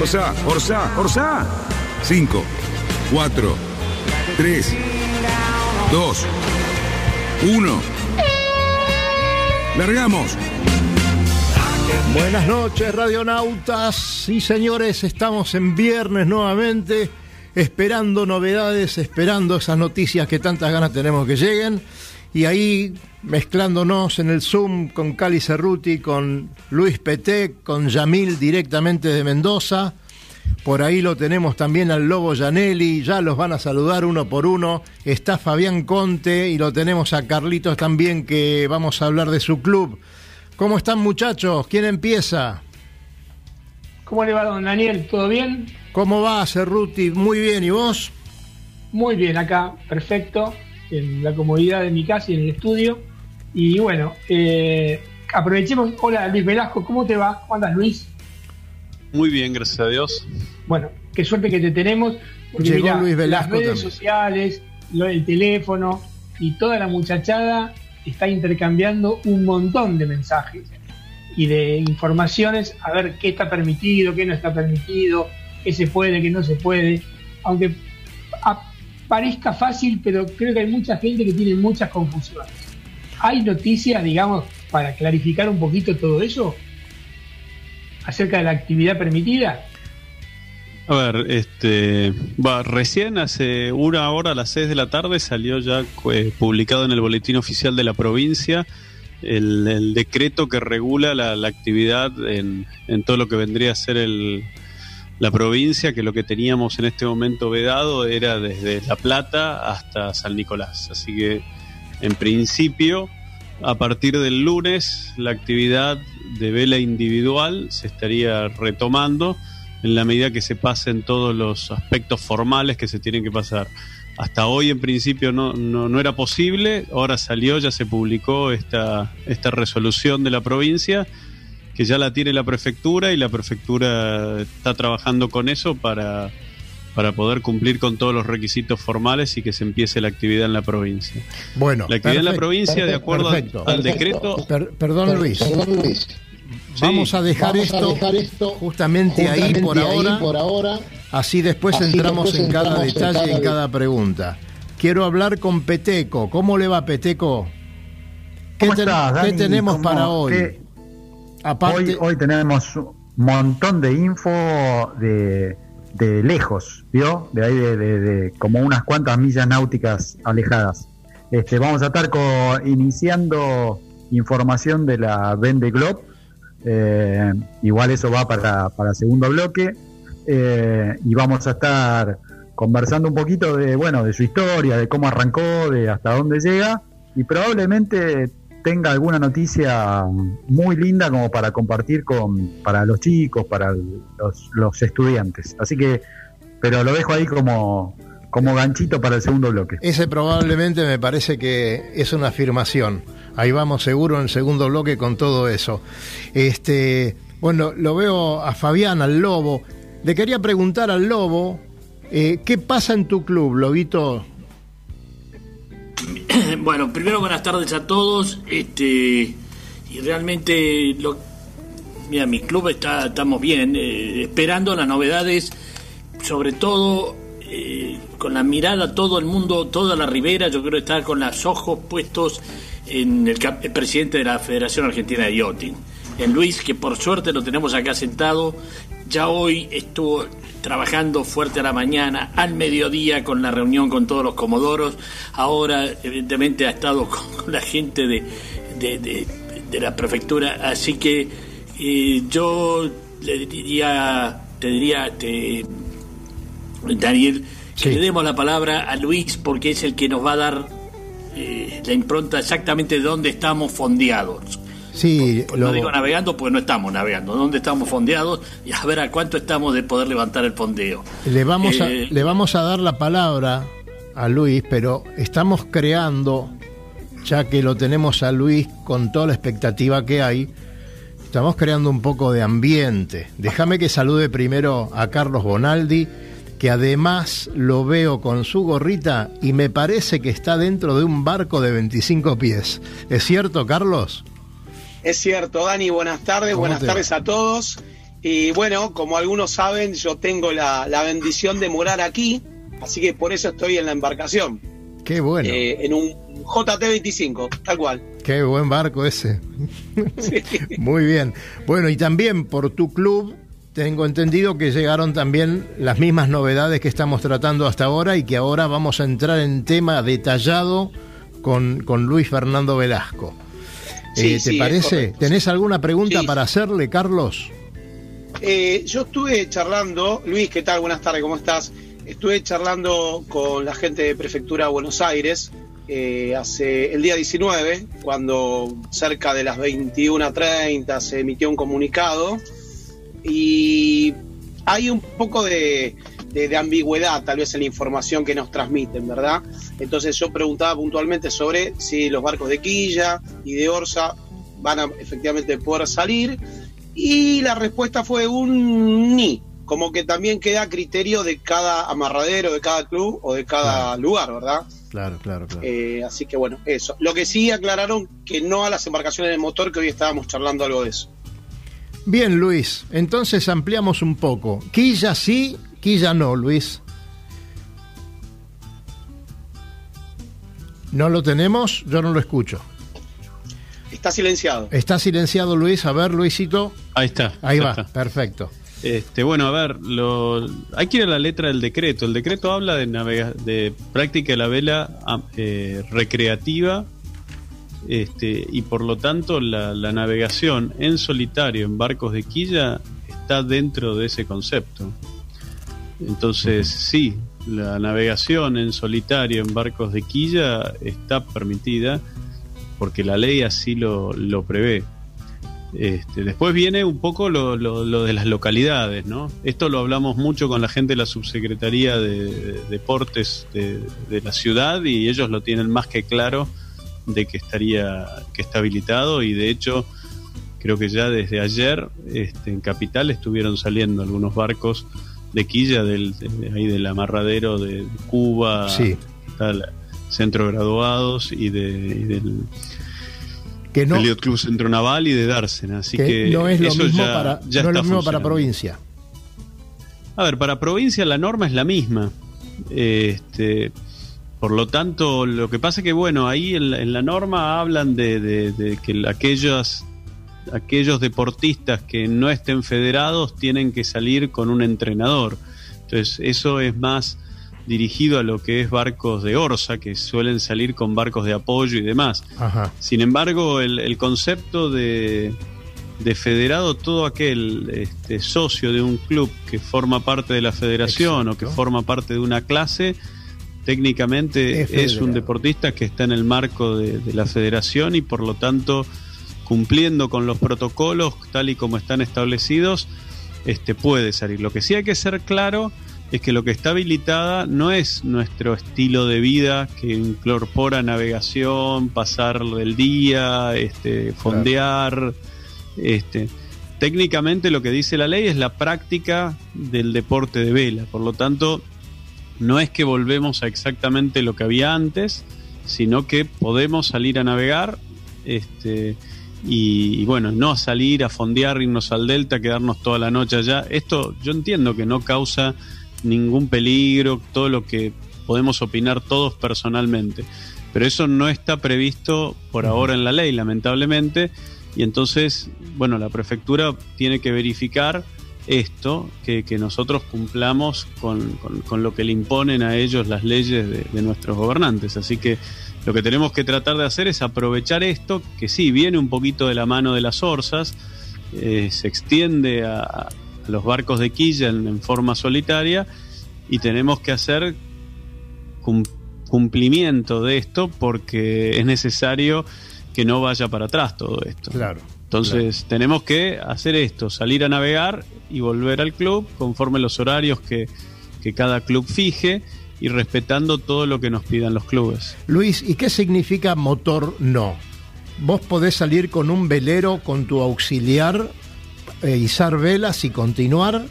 Orsá, Orsá, Orsá. 5, 4, 3, 2, 1. Largamos. Buenas noches, radionautas. Sí, señores, estamos en viernes nuevamente, esperando novedades, esperando esas noticias que tantas ganas tenemos que lleguen. Y ahí mezclándonos en el Zoom con Cali Cerruti, con Luis Petec, con Yamil directamente de Mendoza. Por ahí lo tenemos también al Lobo Janelli, ya los van a saludar uno por uno. Está Fabián Conte y lo tenemos a Carlitos también que vamos a hablar de su club. ¿Cómo están muchachos? ¿Quién empieza? ¿Cómo le va, don Daniel? ¿Todo bien? ¿Cómo va, Cerruti? Muy bien, ¿y vos? Muy bien, acá, perfecto, en la comodidad de mi casa y en el estudio. Y bueno, eh, aprovechemos. Hola, Luis Velasco, ¿cómo te va? ¿Cómo andas, Luis? Muy bien, gracias a Dios. Bueno, qué suerte que te tenemos. Porque Llegó mirá, Luis Velasco las redes también. sociales, lo- el teléfono y toda la muchachada está intercambiando un montón de mensajes y de informaciones a ver qué está permitido, qué no está permitido, qué se puede, qué no se puede. Aunque parezca fácil, pero creo que hay mucha gente que tiene muchas confusiones. ¿Hay noticias, digamos, para clarificar un poquito todo eso? Acerca de la actividad permitida. A ver, este, va, recién hace una hora a las 6 de la tarde salió ya eh, publicado en el boletín oficial de la provincia el, el decreto que regula la, la actividad en, en todo lo que vendría a ser el, la provincia, que lo que teníamos en este momento vedado era desde La Plata hasta San Nicolás. Así que, en principio, a partir del lunes, la actividad de vela individual se estaría retomando en la medida que se pasen todos los aspectos formales que se tienen que pasar. Hasta hoy en principio no, no, no era posible, ahora salió, ya se publicó esta, esta resolución de la provincia, que ya la tiene la prefectura y la prefectura está trabajando con eso para, para poder cumplir con todos los requisitos formales y que se empiece la actividad en la provincia. Bueno, La actividad en la perfecto, provincia, de acuerdo al- perfecto. al decreto, Per- perdón, Luis. Vamos a dejar, esto, justamente, ahí, por, ahora, Así después entramos en cada detalle y en cada pregunta. Quiero hablar con Peteco. ¿Cómo le va, Peteco? ¿Qué, ¿Cómo ten- estás, qué tenemos ¿Cómo- para hoy? qué- Hoy, hoy tenemos un montón de info de, de lejos, ¿vio? De ahí de, de- de como unas cuantas millas náuticas alejadas. Este, vamos a estar co- iniciando información de la Vende Globe. Eh, igual eso va para, para segundo bloque. Eh, y vamos a estar conversando un poquito de, bueno, de su historia, de cómo arrancó, de hasta dónde llega. Y probablemente tenga alguna noticia muy linda como para compartir con para los chicos, para los estudiantes. Así que, pero lo dejo ahí como, como ganchito para el segundo bloque. ese probablemente me parece que es una afirmación. Ahí vamos seguro en el segundo bloque con todo eso. Este, bueno, lo veo a Fabián, al Lobo. Le quería preguntar al Lobo, eh, ¿qué pasa en tu club, Lobito? Bueno, primero buenas tardes a todos. Este y realmente lo mira, mi club está estamos bien, eh, esperando las novedades, sobre todo eh, con la mirada todo el mundo, toda la ribera, yo creo que está con los ojos puestos en el, el presidente de la Federación Argentina de Yachting, en Luis, que por suerte lo tenemos acá sentado. Ya hoy estuvo trabajando fuerte a la mañana, al mediodía con la reunión con todos los comodoros, ahora evidentemente ha estado con la gente de, de, de, la prefectura, así que eh, yo le diría, te diría, te, Daniel, que le demos la palabra a Luis porque es el que nos va a dar eh, la impronta exactamente de dónde estamos fondeados. Sí, lo... digo navegando porque no estamos navegando, dónde estamos fondeados y a ver a cuánto estamos de poder levantar el fondeo. Le vamos, a, eh, le vamos a dar la palabra a Luis, pero estamos creando, ya que lo tenemos a Luis con toda la expectativa que hay, estamos creando un poco de ambiente. Déjame que salude primero a Carlos Bonaldi que además lo veo con su gorrita y me parece que está dentro de un barco de 25 pies. ¿Es cierto, Carlos? Es cierto, Dani, buenas tardes, buenas tardes a todos. Y bueno, como algunos saben, yo tengo la, bendición de morar aquí, así que por eso estoy en la embarcación. Qué bueno. Eh, en un JT25, tal cual. Qué buen barco ese. Muy bien. Bueno, y también por tu club tengo entendido que llegaron también las mismas novedades que estamos tratando hasta ahora y que ahora vamos a entrar en tema detallado con, con Luis Fernando Velasco. Eh, ¿Te parece? ¿Tenés alguna pregunta para hacerle, Carlos? Eh, yo estuve charlando, Luis, ¿qué tal? Buenas tardes, ¿cómo estás? Estuve charlando con la gente de Prefectura de Buenos Aires eh, hace el día 19, cuando cerca de las 21.30 se emitió un comunicado y hay un poco de, ambigüedad tal vez en la información que nos transmiten, ¿verdad? Entonces yo preguntaba puntualmente sobre si los barcos de Quilla y de Orsa van a efectivamente poder salir y la respuesta fue un ni, como que también queda a criterio de cada amarradero, de cada club o de cada lugar, ¿verdad? Claro, claro, claro. Eh, así que bueno, eso. Lo que sí aclararon que no a las embarcaciones de motor, que hoy estábamos charlando algo de eso. Bien, Luis, entonces ampliamos un poco. Quilla sí, Quilla no, Luis. ¿No lo tenemos? Yo no lo escucho. Está silenciado. Está silenciado, Luis. A ver, Luisito. Ahí está. Ahí va, perfecto. Este, bueno, a ver, lo, hay que ir a la letra del decreto. El decreto habla de, de práctica de la vela ah, eh, recreativa este, y por lo tanto la, navegación en solitario en barcos de quilla está dentro de ese concepto. Entonces, sí, la navegación en solitario en barcos de quilla está permitida porque la ley así lo, prevé. Este, después viene un poco lo, de las localidades, ¿no? Esto lo hablamos mucho con la gente de la Subsecretaría de, Deportes de, de, la ciudad y ellos lo tienen más que claro de que estaría que está habilitado y de hecho creo que ya desde ayer este, en Capital estuvieron saliendo algunos barcos de quilla del, ahí del amarradero de, Cuba, sí. Centro Graduados y, de, del que no, Club Centro Naval y de Dársena. Así que, no es lo mismo para, no es lo mismo para provincia. A ver, para provincia la norma es la misma. Este, por lo tanto, lo que pasa es que, bueno, ahí en la, norma hablan de, que aquellos, aquellos deportistas que no estén federados tienen que salir con un entrenador. Entonces, eso es más dirigido a lo que es barcos de Orsa, que suelen salir con barcos de apoyo y demás. Sin embargo, el, concepto de, federado, todo aquel este, socio de un club que forma parte de la federación o que forma parte de una clase, técnicamente es, un deportista que está en el marco de, la federación y por lo tanto cumpliendo con los protocolos tal y como están establecidos, este puede salir. Lo que sí hay que ser claro es que lo que está habilitada no es nuestro estilo de vida que incorpora navegación, pasar el día, este, fondear, este. Técnicamente lo que dice la ley es la práctica del deporte de vela, por lo tanto no es que volvemos a exactamente lo que había antes, sino que podemos salir a navegar este, y, bueno, no a salir a fondear, irnos al delta, quedarnos toda la noche allá. Esto yo entiendo que no causa ningún peligro, todo lo que podemos opinar todos personalmente, pero eso no está previsto por ahora en la ley, lamentablemente, y entonces, bueno, la prefectura tiene que verificar esto, que, que nosotros cumplamos con, con- con lo que le imponen a ellos las leyes de, de nuestros gobernantes. Así que lo que tenemos que tratar de hacer es aprovechar esto, que sí, viene un poquito de la mano de las orzas, eh, se extiende a, a los barcos de quilla en, en forma solitaria y tenemos que hacer cum- cumplimiento de esto porque es necesario que no vaya para atrás todo esto. Claro. Entonces tenemos que hacer esto, salir a navegar y volver al club conforme los horarios que, que cada club fije y respetando todo lo que nos pidan los clubes. Luis, ¿y qué significa motor no? Vos podés salir con un velero con tu auxiliar, eh, izar velas y continuar.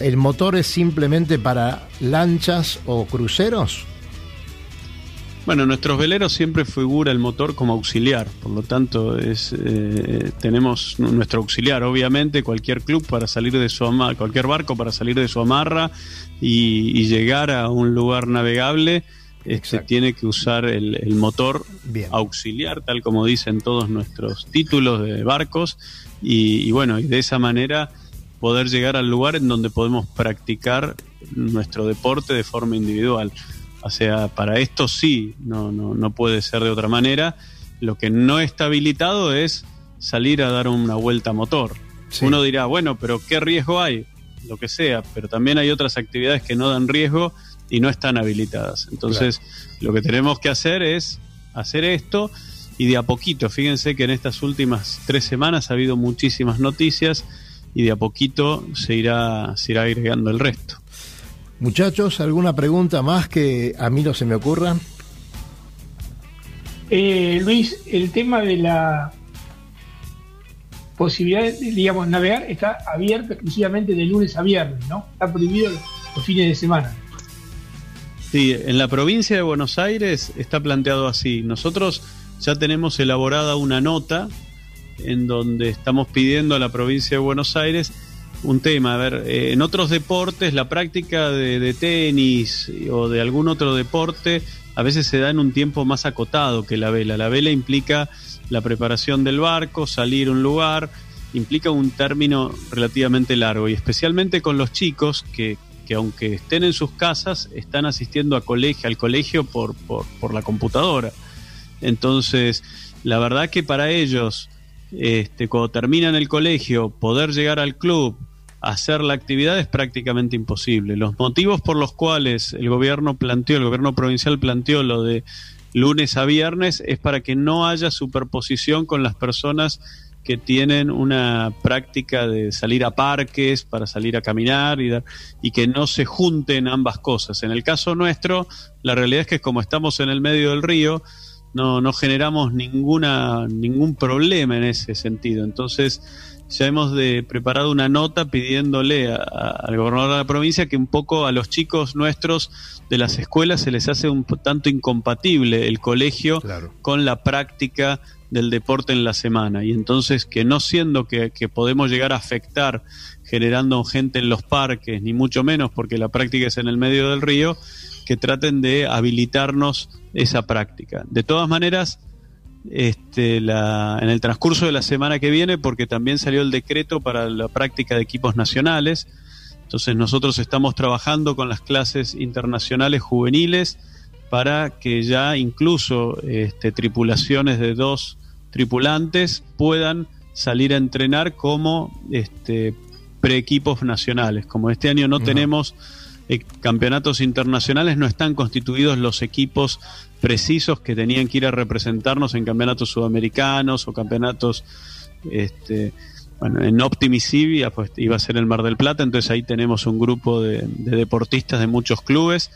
¿El motor es simplemente para lanchas o cruceros? Bueno, en nuestros veleros siempre figura el motor como auxiliar, por lo tanto es, eh, tenemos nu- nuestro auxiliar, obviamente cualquier club para salir de su amarra, cualquier barco para salir de su amarra y, y llegar a un lugar navegable, este, tiene que usar el, el motor Bien. auxiliar, tal como dicen todos nuestros títulos de barcos, y, y bueno, y de esa manera poder llegar al lugar en donde podemos practicar nuestro deporte de forma individual. O sea, para esto sí, no, no, no puede ser de otra manera. Lo que no está habilitado es salir a dar una vuelta a motor. Sí. Uno dirá, bueno, pero ¿qué riesgo hay? Lo que sea, pero también hay otras actividades que no dan riesgo y no están habilitadas. Entonces, lo que tenemos que hacer es hacer esto y de a poquito, fíjense que en estas últimas tres semanas ha habido muchísimas noticias y de a poquito se irá, se irá agregando el resto. Muchachos, ¿alguna pregunta más que a mí no se me ocurra? Eh, Luis, el tema de la posibilidad de, digamos, navegar está abierto exclusivamente de lunes a viernes, ¿no? Está prohibido los, los fines de semana. Sí, en la provincia de Buenos Aires está planteado así. Nosotros ya tenemos elaborada una nota en donde estamos pidiendo a la provincia de Buenos Aires un tema. A ver, eh, en otros deportes la práctica de, tenis o de algún otro deporte a veces se da en un tiempo más acotado que la vela. La vela implica la preparación del barco, salir a un lugar, implica un término relativamente largo y especialmente con los chicos que, que aunque estén en sus casas, están asistiendo a colegio, al colegio por, por, por la computadora. Entonces, la verdad que para ellos, este, cuando terminan el colegio, poder llegar al club, hacer la actividad es prácticamente imposible. Los motivos por los cuales el gobierno planteó, el gobierno provincial planteó lo de lunes a viernes es para que no haya superposición con las personas que tienen una práctica de salir a parques, para salir a caminar y, dar- y que no se junten ambas cosas. En el caso nuestro, la realidad es que como estamos en el medio del río, no, no generamos ninguna, ningún problema en ese sentido. Entonces, ya hemos de, preparado una nota pidiéndole a- a- al gobernador de la provincia que un poco a los chicos nuestros de las escuelas se les hace un tanto incompatible el colegio Claro. con la práctica del deporte en la semana. Y entonces que no siendo que, que podemos llegar a afectar generando gente en los parques, ni mucho menos porque la práctica es en el medio del río, que traten de habilitarnos esa práctica. De todas maneras, este, la, en el transcurso de la semana que viene, porque también salió el decreto para la práctica de equipos nacionales, entonces nosotros estamos trabajando con las clases internacionales juveniles para que ya incluso este, tripulaciones de dos tripulantes puedan salir a entrenar como este, pre-equipos nacionales. Como este año no tenemos eh, campeonatos internacionales, no están constituidos los equipos precisos que tenían que ir a representarnos en campeonatos sudamericanos o campeonatos este, bueno, en Optimisivia pues iba a ser el Mar del Plata, entonces ahí tenemos un grupo de, de deportistas de muchos clubes.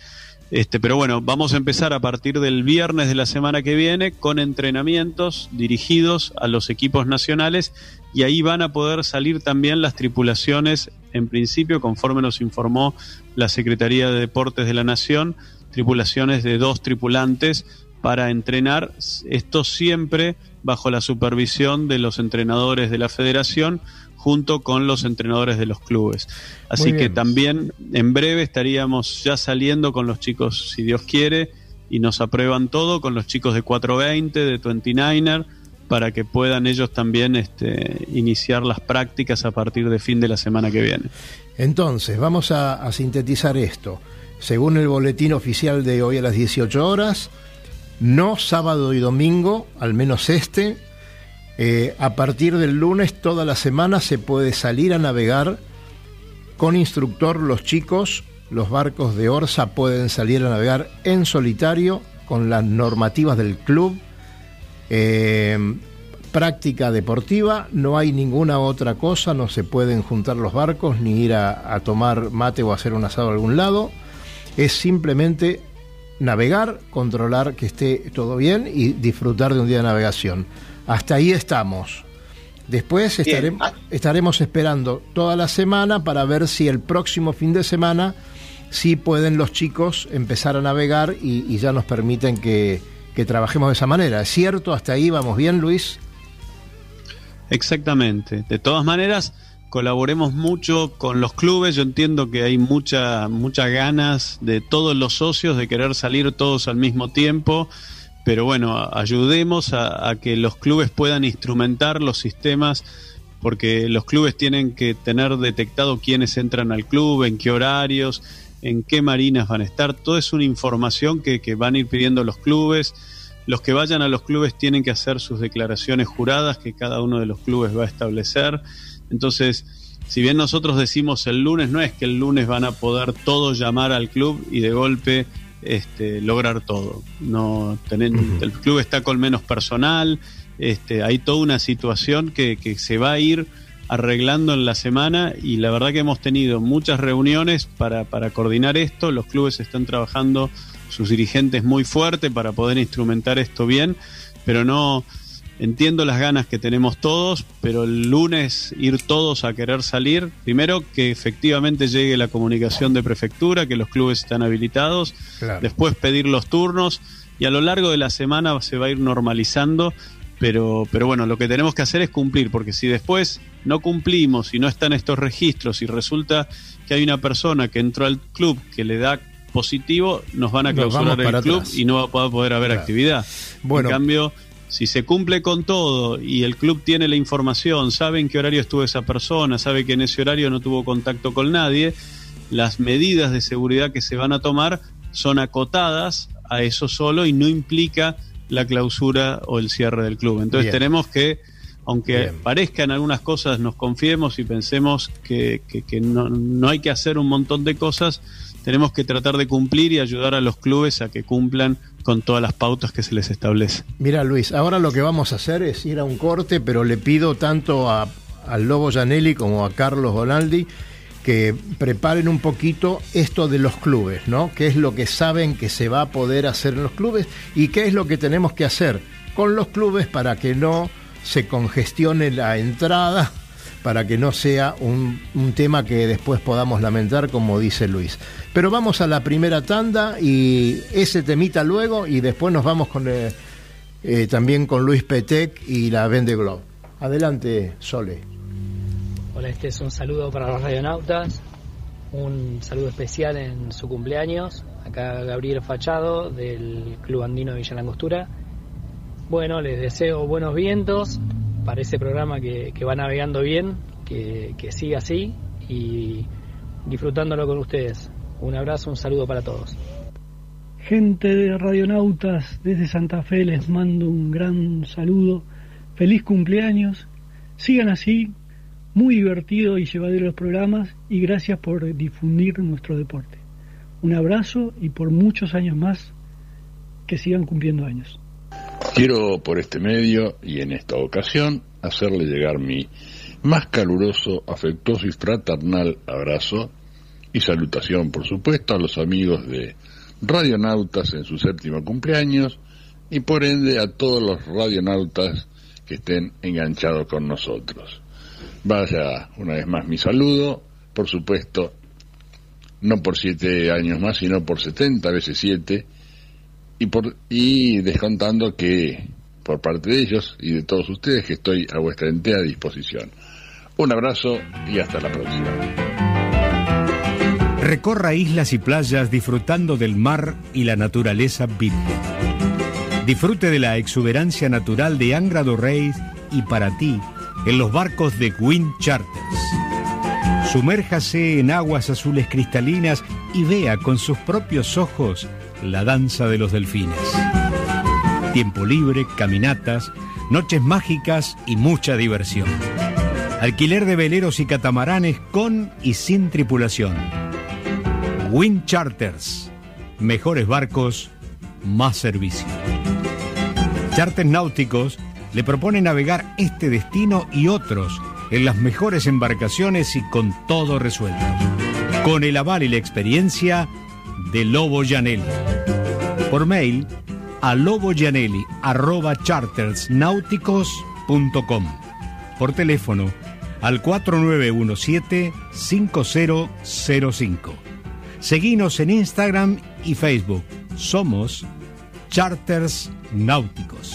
Este, pero bueno, vamos a empezar a partir del viernes de la semana que viene con entrenamientos dirigidos a los equipos nacionales y ahí van a poder salir también las tripulaciones, en principio, conforme nos informó la Secretaría de Deportes de la Nación, tripulaciones de dos tripulantes para entrenar, esto siempre bajo la supervisión de los entrenadores de la federación junto con los entrenadores de los clubes. Así que también en breve estaríamos ya saliendo con los chicos, si Dios quiere, y nos aprueban todo, con los chicos de 420, de 29er, para que puedan ellos también este, iniciar las prácticas a partir de fin de la semana que viene. Entonces, vamos a, a sintetizar esto. Según el boletín oficial de hoy a las 18 horas, no sábado y domingo, al menos este, eh, a partir del lunes toda la semana se puede salir a navegar con instructor los chicos, los barcos de Orsa pueden salir a navegar en solitario con las normativas del club. Eh, práctica deportiva, no hay ninguna otra cosa, no se pueden juntar los barcos ni ir a, a tomar mate o hacer un asado a algún lado. Es simplemente navegar, controlar que esté todo bien y disfrutar de un día de navegación. Hasta ahí estamos. Después Ah. estaremos esperando toda la semana para ver si el próximo fin de semana sí pueden los chicos empezar a navegar y, y ya nos permiten que, que trabajemos de esa manera. ¿Es cierto? ¿Hasta ahí vamos bien, Luis? Exactamente. De todas maneras, colaboremos mucho con los clubes. Yo entiendo que hay mucha, muchas ganas de todos los socios de querer salir todos al mismo tiempo. Pero bueno, ayudemos a, que los clubes puedan instrumentar los sistemas, porque los clubes tienen que tener detectado quiénes entran al club, en qué horarios, en qué marinas van a estar. Toda es una información que, que van a ir pidiendo los clubes. Los que vayan a los clubes tienen que hacer sus declaraciones juradas que cada uno de los clubes va a establecer. Entonces, si bien nosotros decimos el lunes, no es que el lunes van a poder todos llamar al club y de golpe este, lograr todo. No, tenen- El club está con menos personal, este, hay toda una situación que, que se va a ir arreglando en la semana y la verdad que hemos tenido muchas reuniones para, para coordinar esto, los clubes están trabajando sus dirigentes muy fuerte para poder instrumentar esto bien, pero no entiendo las ganas que tenemos todos, pero el lunes ir todos a querer salir, primero que efectivamente llegue la comunicación de prefectura, que los clubes están habilitados, Claro. después pedir los turnos y a lo largo de la semana se va a ir normalizando, pero, pero bueno, lo que tenemos que hacer es cumplir, porque si después no cumplimos y no están estos registros y resulta que hay una persona que entró al club que le da positivo, nos van a clausurar el club y no va a poder, poder haber Claro. actividad. Bueno. En cambio, si se cumple con todo y el club tiene la información, sabe en qué horario estuvo esa persona, sabe que en ese horario no tuvo contacto con nadie, las medidas de seguridad que se van a tomar son acotadas a eso solo y no implica la clausura o el cierre del club. Entonces Bien. tenemos que, aunque Bien. parezcan algunas cosas, nos confiemos y pensemos que, que- que no, no hay que hacer un montón de cosas, tenemos que tratar de cumplir y ayudar a los clubes a que cumplan con todas las pautas que se les establece. Mira Luis, ahora lo que vamos a hacer es ir a un corte, pero le pido tanto a, al Lobo Janelli como a Carlos Bonaldi que preparen un poquito esto de los clubes, ¿no? ¿Qué es lo que saben que se va a poder hacer en los clubes y qué es lo que tenemos que hacer con los clubes para que no se congestione la entrada, para que no sea un, un tema que después podamos lamentar, como dice Luis. Pero vamos a la primera tanda y ese temita luego y después nos vamos con eh, eh, también con Luis Petec y la Vende Globe. Adelante, Sole. Hola, este es un saludo para los radionautas, un saludo especial en su cumpleaños. Acá Gabriel Fachado del Club Andino de Villa Langostura. Bueno, les deseo buenos vientos para ese programa que, va navegando bien, que, que siga así y disfrutándolo con ustedes. Un abrazo, un saludo para todos. Gente de Radionautas desde Santa Fe les mando un gran saludo. Feliz cumpleaños. Sigan así. Muy divertido y llevadero los programas y gracias por difundir nuestro deporte. Un abrazo y por muchos años más que sigan cumpliendo años. Quiero por este medio y en esta ocasión hacerle llegar mi más caluroso, afectuoso y fraternal abrazo y salutación, por supuesto, a los amigos de Radionautas en su séptimo cumpleaños y por ende a todos los radionautas que estén enganchados con nosotros. Vaya una vez más mi saludo, por supuesto, no por siete años más, sino por setenta veces siete, y, por, y descontando que por parte de ellos y de todos ustedes que estoy a vuestra entera disposición. Un abrazo y hasta la próxima. Recorra islas y playas disfrutando del mar y la naturaleza virgen. Disfrute de la exuberancia natural de Angra do Reis y para ti en los barcos de Wind Charters. Sumérjase en aguas azules cristalinas y vea con sus propios ojos la danza de los delfines. Tiempo libre, caminatas, noches mágicas y mucha diversión. Alquiler de veleros y catamaranes con y sin tripulación. Wind Charters. Mejores barcos, más servicio. Charters náuticos le propone navegar este destino y otros en las mejores embarcaciones y con todo resuelto. Con el aval y la experiencia de Lobo Janelli. Por mail a loboyanelli.chartersnáuticos.com. Por teléfono al 4917-5005. Seguinos en Instagram y Facebook. Somos Charters Náuticos.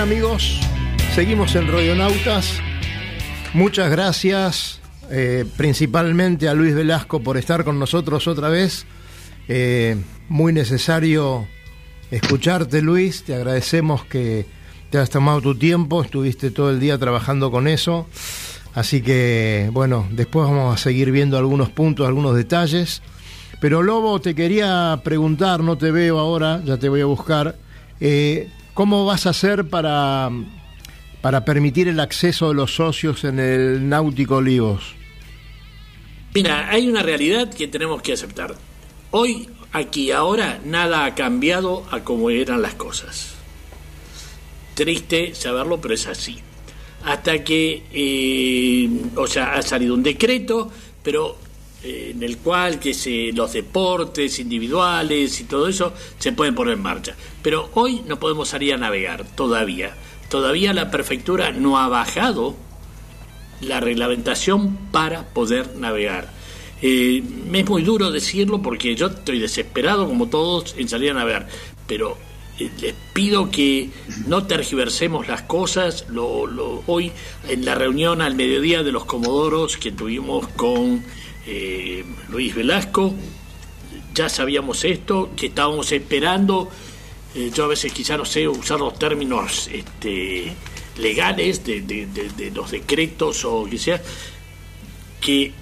Amigos, seguimos en Radionautas. Muchas gracias eh, principalmente a Luis Velasco por estar con nosotros otra vez. Eh, muy necesario escucharte Luis, te agradecemos que te has tomado tu tiempo, estuviste todo el día trabajando con eso. Así que bueno, después vamos a seguir viendo algunos puntos, algunos detalles. Pero Lobo, te quería preguntar, no te veo ahora, ya te voy a buscar. eh, ¿Cómo vas a hacer para, para permitir el acceso de los socios en el Náutico Olivos? Mira, hay una realidad que tenemos que aceptar. Hoy, aquí, ahora, nada ha cambiado a como eran las cosas. Triste saberlo, pero es así. Hasta que, eh, o sea, ha salido un decreto, pero en el cual que se, los deportes individuales y todo eso se pueden poner en marcha. Pero hoy no podemos salir a navegar, todavía. Todavía la prefectura no ha bajado la reglamentación para poder navegar. Eh, es muy duro decirlo porque yo estoy desesperado como todos en salir a navegar, pero eh, les pido que no tergiversemos las cosas. Lo, lo- hoy en la reunión al mediodía de los comodoros que tuvimos con eh, Luis Velasco, ya sabíamos esto, que estábamos esperando. eh, yo a veces quizá no sé usar los términos este, legales de, los decretos o que sea, que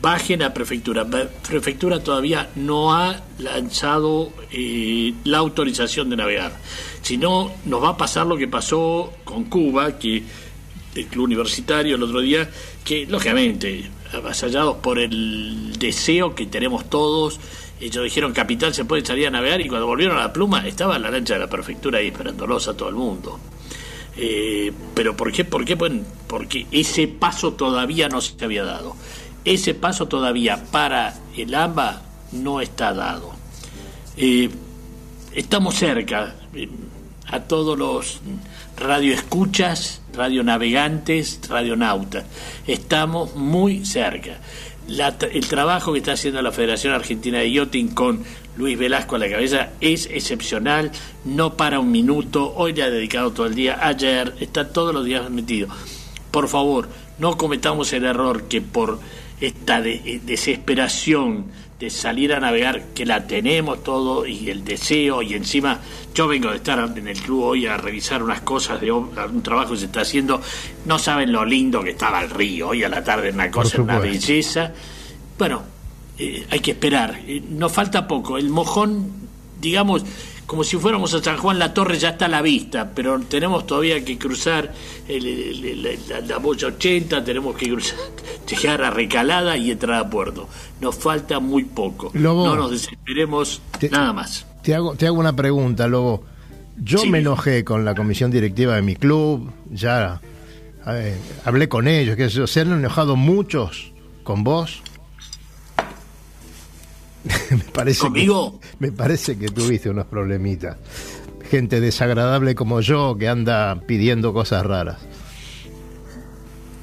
bajen a prefectura. Prefectura todavía no ha lanzado eh, la autorización de navegar. Si no, nos va a pasar lo que pasó con Cuba, que el club universitario el otro día, que lógicamente, avasallados por el deseo que tenemos todos, ellos dijeron capital se puede salir a navegar y cuando volvieron a la pluma estaba la lancha de la prefectura ahí esperándolos a todo el mundo. Eh, pero ¿por qué? ¿Por qué? Bueno, porque ese paso todavía no se había dado. Ese paso todavía para el AMBA no está dado. Eh, estamos cerca eh, a todos los radioescuchas, radionavegantes, radionautas. Estamos muy cerca. El trabajo que está haciendo la Federación Argentina de Yachting con Luis Velasco a la cabeza es excepcional, no para un minuto, hoy le ha dedicado todo el día, ayer, está todos los días metido. Por favor, no cometamos el error que por esta de- desesperación de salir a navegar, que la tenemos todo y el deseo, y encima yo vengo de estar en el club hoy a revisar unas cosas de un trabajo que se está haciendo, no saben lo lindo que estaba el río, hoy a la tarde una cosa, una belleza. Bueno, eh, hay que esperar, eh, nos falta poco, el mojón, digamos, como si fuéramos a San Juan, la torre ya está a la vista, pero tenemos todavía que cruzar el- el- el- la, la boya 80, tenemos que cruzar, llegar a Recalada y entrar a puerto. Nos falta muy poco. Lobo. no nos desesperemos, nada más. Te hago, te hago una pregunta, Lobo. Yo Sí. me enojé con la comisión directiva de mi club, ya eh, hablé con ellos, que se han enojado muchos con vos. me parece ¿Conmigo? Que, me parece que tuviste unos problemitas. Gente desagradable como yo que anda pidiendo cosas raras.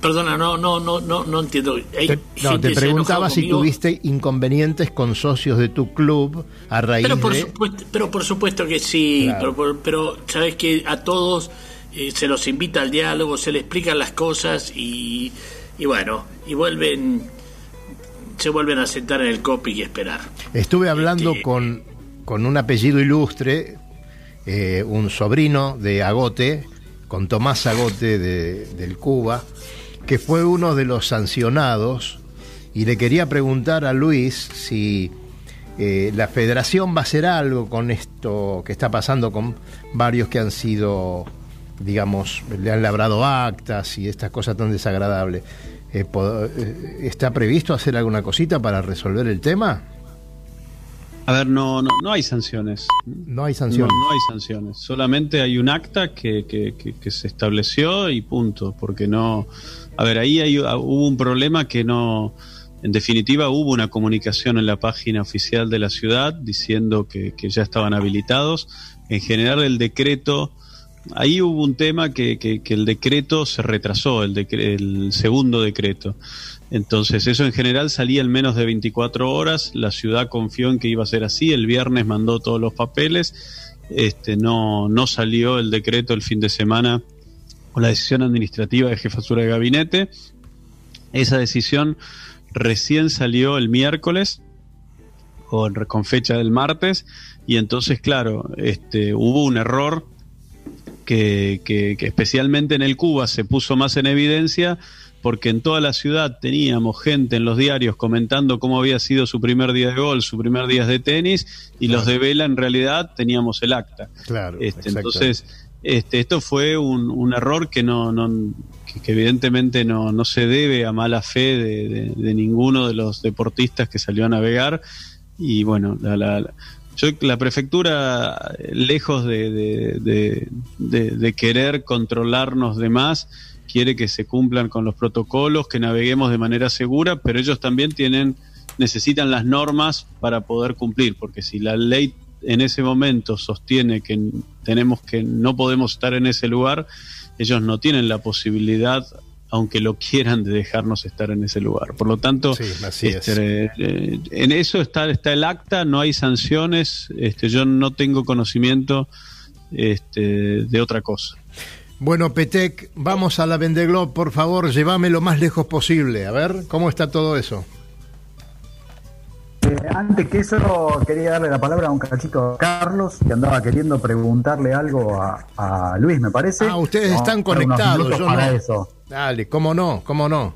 Perdona, no, no, no, no, no entiendo. Hay Te- no, te preguntaba si conmigo. tuviste inconvenientes con socios de tu club a raíz Pero por, de... supuesto, pero por supuesto que sí, Claro. pero, pero sabes que a todos eh, se los invita al diálogo, se les explican las cosas y, y bueno, y vuelven, se vuelven a sentar en el copy y esperar. Estuve hablando Este- con, con un apellido ilustre, eh, un sobrino de Agote, con Tomás Agote de, del Cuba, que fue uno de los sancionados, y le quería preguntar a Luis si eh, la federación va a hacer algo con esto que está pasando con varios que han sido, digamos, le han labrado actas y estas cosas tan desagradables. Eh, eh, ¿Está previsto hacer alguna cosita para resolver el tema? A ver, no, no, no hay sanciones. No hay sanciones. No, no hay sanciones. Solamente hay un acta que, que- que- que se estableció y punto. Porque no. A ver, ahí hay- hubo un problema que no. En definitiva, hubo una comunicación en la página oficial de la ciudad diciendo que, que ya estaban habilitados. En general, el decreto. Ahí hubo un tema que, el decreto se retrasó, el, decre- el segundo decreto. Entonces, eso en general salía en menos de 24 horas. La ciudad confió en que iba a ser así. El viernes mandó todos los papeles. Este, no, no salió el decreto el fin de semana con la decisión administrativa de jefatura de gabinete. Esa decisión recién salió el miércoles con, con fecha del martes y entonces claro este hubo un error que, que- que especialmente en el Cuba se puso más en evidencia porque en toda la ciudad teníamos gente en los diarios comentando cómo había sido su primer día de gol, su primer día de tenis y los de vela en realidad teníamos el acta. Claro. Este, entonces, este, esto fue un, un error que no, no que, que evidentemente no, no se debe a mala fe de, de- de ninguno de los deportistas que salió a navegar. Y bueno, la- la- yo, la prefectura, lejos de, de- de- querer controlarnos de más, quiere que se cumplan con los protocolos, que naveguemos de manera segura, pero ellos también tienen necesitan las normas para poder cumplir, porque si la ley en ese momento sostiene que tenemos que no podemos estar en ese lugar, ellos no tienen la posibilidad, aunque lo quieran, de dejarnos estar en ese lugar. Por lo tanto, Sí, así es. este, eh, en eso está, está el acta, no hay sanciones, este, yo no tengo conocimiento este, de otra cosa. Bueno, Petec, vamos a la Vendeglob, por favor, llévame lo más lejos posible. A ver, ¿cómo está todo eso? Eh, antes que eso, quería darle la palabra a un cachito a Carlos, que andaba queriendo preguntarle algo a, a Luis, me parece. Ah, ustedes están conectados, yo para no. eso. Dale, cómo no, cómo no.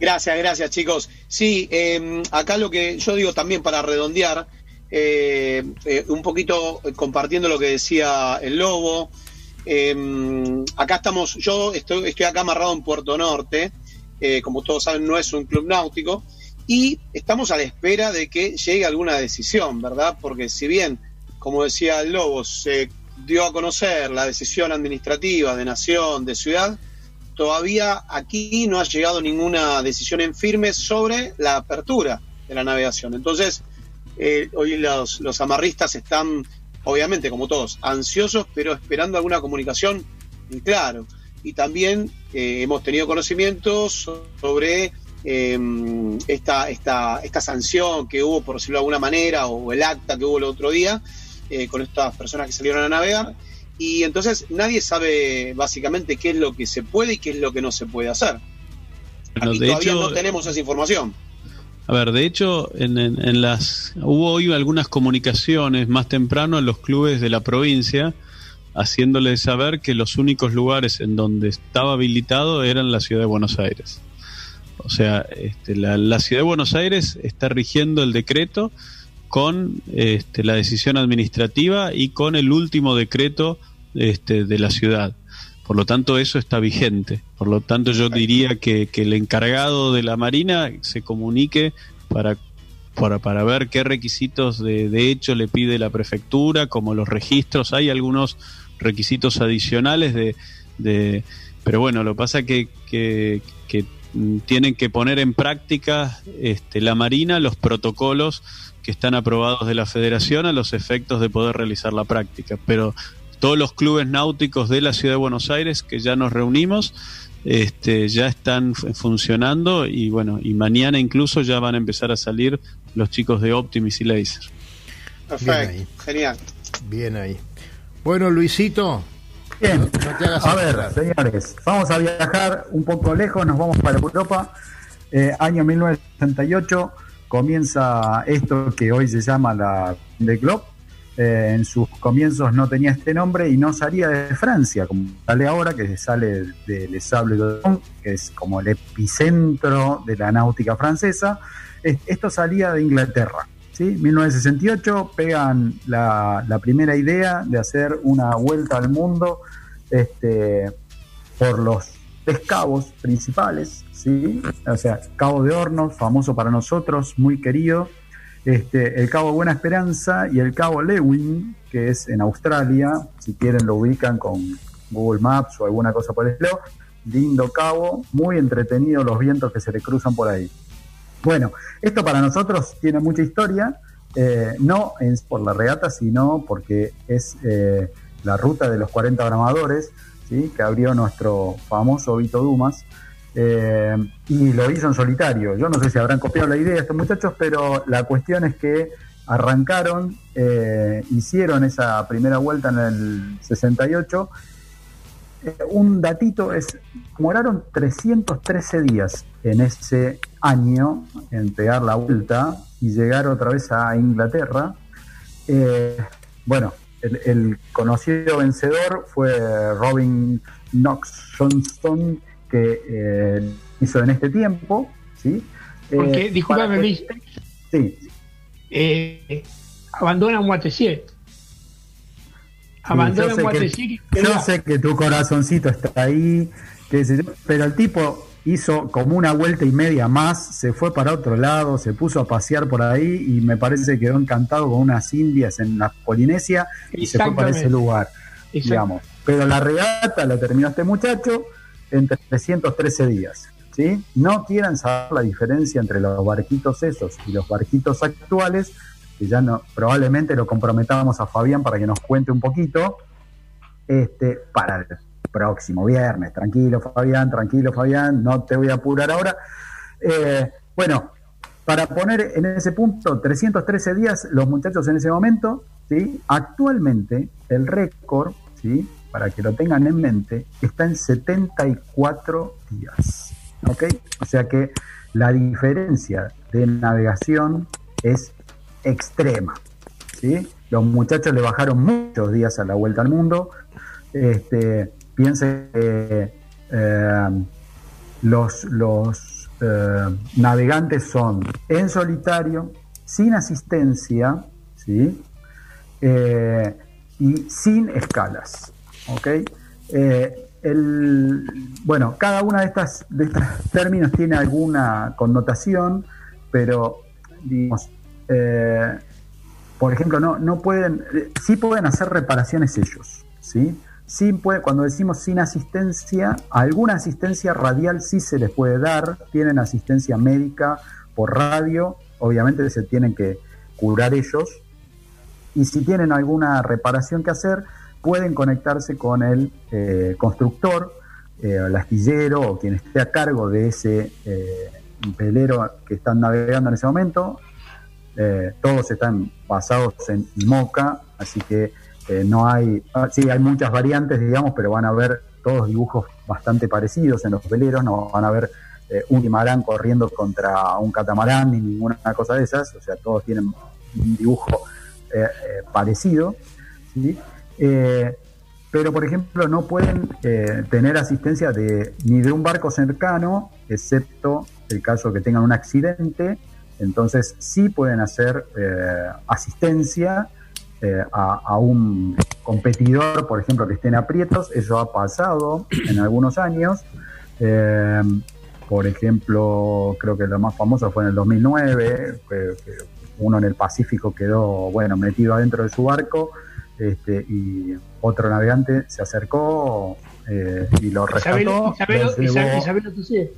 Gracias, gracias chicos. Sí, eh, acá lo que yo digo también para redondear, eh, eh, un poquito compartiendo lo que decía el Lobo. eh, acá estamos, yo estoy, estoy acá amarrado en Puerto Norte, eh, como todos saben no es un club náutico, y estamos a la espera de que llegue alguna decisión, ¿verdad? Porque si bien, como decía el se dio a conocer la decisión administrativa de Nación, de Ciudad, todavía aquí no ha llegado ninguna decisión en firme sobre la apertura de la navegación. Entonces, eh, hoy los, amarristas están, obviamente, como todos, ansiosos, pero esperando alguna comunicación, claro. Y también eh, hemos tenido conocimientos sobre eh, esta, esta, esta sanción que hubo, por decirlo de alguna manera, o el acta que hubo el otro día, eh, con estas personas que salieron a navegar. Y entonces nadie sabe básicamente qué es lo que se puede y qué es lo que no se puede hacer. De todavía hecho, no tenemos esa información. A ver, de hecho, en, en- en las hubo hoy algunas comunicaciones más temprano en los clubes de la provincia, haciéndoles saber que los únicos lugares en donde estaba habilitado eran la ciudad de Buenos Aires. O sea, este, la, la ciudad de Buenos Aires está rigiendo el decreto con este, la decisión administrativa y con el último decreto este, de la ciudad. Por lo tanto, eso está vigente. Por lo tanto, yo diría que, que el encargado de la Marina se comunique para, para, para ver qué requisitos de, de hecho le pide la prefectura, como los registros. Hay algunos requisitos adicionales de... de pero bueno, lo que pasa que, que, que tienen que poner en práctica este, la Marina los protocolos que están aprobados de la Federación a los efectos de poder realizar la práctica. Pero todos los clubes náuticos de la Ciudad de Buenos Aires que ya nos reunimos este, ya están funcionando y bueno, y mañana incluso ya van a empezar a salir los chicos de Optimis y Laser. Perfecto, genial. Bien ahí. Bueno, Luisito. Bien, a ver, señores, vamos a viajar un poco lejos, nos vamos para Europa. Eh, año 1968 comienza esto que hoy se llama la The Globe. Eh, en sus comienzos no tenía este nombre y no salía de Francia, como sale ahora, que sale de Les Sables d'Olonne, que es como el epicentro de la náutica francesa. Esto salía de Inglaterra. ¿Sí? 1968 pegan la, la primera idea de hacer una vuelta al mundo este, por los tres cabos principales, ¿sí? o sea, Cabo de Hornos, famoso para nosotros, muy querido, este, el Cabo Buena Esperanza y el Cabo Lewin, que es en Australia, si quieren lo ubican con Google Maps o alguna cosa por el estilo, lindo cabo, muy entretenido los vientos que se le cruzan por ahí. Bueno, esto para nosotros tiene mucha historia, eh, no es por la regata, sino porque es eh, la ruta de los 40 gramadores, ¿sí? que abrió nuestro famoso Vito Dumas, eh, y lo hizo en solitario. Yo no sé si habrán copiado la idea estos muchachos, pero la cuestión es que arrancaron, hicieron esa primera vuelta en el 68. Un datito es, demoraron 313 días en ese año en pegar la vuelta y llegar otra vez a Inglaterra. Eh, bueno, el, conocido vencedor fue Robin Knox Johnston, que eh, hizo en este tiempo. ¿sí? Porque, eh, discúlpame, Luis. Sí. Eh, abandona. Abandona sí, yo, yo sé que tu corazoncito está ahí, pero el tipo hizo como una vuelta y media más, se fue para otro lado, se puso a pasear por ahí y me parece que quedó encantado con unas indias en la Polinesia y se fue para ese lugar, digamos. Pero la regata la terminó este muchacho en 313 días. ¿sí? No quieran saber la diferencia entre los barquitos esos y los barquitos actuales, que ya no, probablemente lo comprometamos a Fabián para que nos cuente un poquito, este, para próximo viernes. Tranquilo, Fabián, tranquilo, Fabián, no te voy a apurar ahora. Eh, bueno, para poner en ese punto, 313 días los muchachos en ese momento, ¿sí? actualmente el récord, ¿sí? para que lo tengan en mente, está en 74 días. ¿ok? O sea que la diferencia de navegación es extrema. ¿sí? Los muchachos le bajaron muchos días a la vuelta al mundo. Este, Piense que eh, los, los eh, navegantes son en solitario, sin asistencia, ¿sí? Eh, y sin escalas. bueno, cada una de estas, de estos términos tiene alguna connotación, pero digamos, por ejemplo, no, no pueden, sí pueden hacer reparaciones ellos, ¿sí? puede, cuando decimos sin asistencia, alguna asistencia radial sí se les puede dar, tienen asistencia médica por radio, obviamente se tienen que curar ellos, y si tienen alguna reparación que hacer, pueden conectarse con el eh, constructor, eh, el astillero o quien esté a cargo de ese eh, velero que están navegando en ese momento. Todos están basados en IMOCA, así que eh, no hay, ah, sí, hay muchas variantes, digamos, pero van a ver todos dibujos bastante parecidos en los veleros, no van a ver eh, un timarán corriendo contra un catamarán ni ninguna cosa de esas, o sea, todos tienen un dibujo eh, parecido, pero por ejemplo no pueden tener asistencia de, ni de un barco cercano, excepto el caso que tengan un accidente, entonces sí pueden hacer asistencia eh, a, un competidor, por ejemplo, que esté en aprietos. Eso ha pasado en algunos años. Eh, por ejemplo, creo que lo más famoso fue en el 2009, que, uno en el Pacífico quedó, bueno, metido adentro de su barco este, y otro navegante se acercó eh, y lo rescató. Isabel, Isabel, Isabel,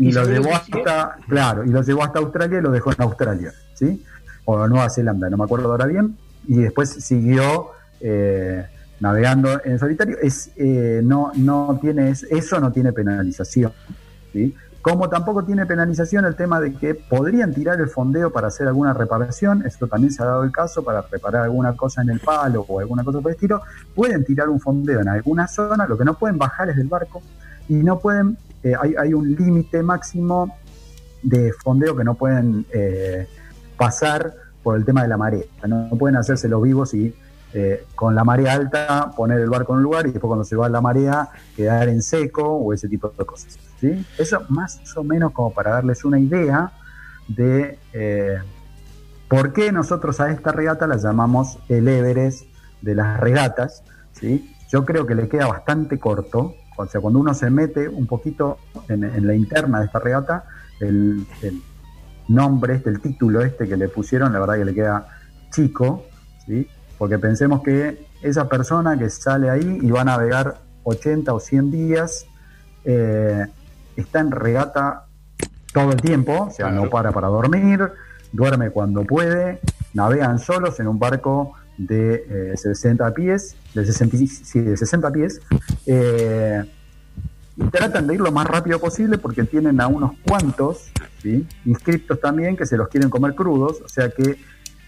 y, lo llevó hasta, claro, y lo llevó hasta Australia y lo dejó en Australia, ¿sí? O Nueva Zelanda, no me acuerdo ahora bien, y después siguió eh, navegando en solitario. Es, eh, no, no tiene, eso no tiene penalización, ¿sí? Como tampoco tiene penalización el tema de que podrían tirar el fondeo para hacer alguna reparación, esto también se ha dado el caso, para reparar alguna cosa en el palo o alguna cosa por el estilo, pueden tirar un fondeo en alguna zona, lo que no pueden bajar es del barco y no pueden, eh, hay, un límite máximo de fondeo que no pueden eh, pasar por el tema de la marea, no, pueden hacerse los vivos y eh, con la marea alta poner el barco en un lugar y después cuando se va la marea quedar en seco o ese tipo de cosas. Eso más o menos como para darles una idea de por qué nosotros a esta regata la llamamos el Everest de las regatas. ¿sí? Yo creo que le queda bastante corto, o sea, cuando uno se mete un poquito en, la interna de esta regata, el, nombre este, el título este que le pusieron, la verdad que le queda chico, ¿sí? porque pensemos que esa persona que sale ahí y va a navegar 80 o 100 días, eh, está en regata todo el tiempo, o sea, no para para dormir, duerme cuando puede, navegan solos en un barco de 60 eh, pies, de 60, de 60 pies, eh, y tratan de ir lo más rápido posible porque tienen a unos cuantos inscriptos también que se los quieren comer crudos, o sea que...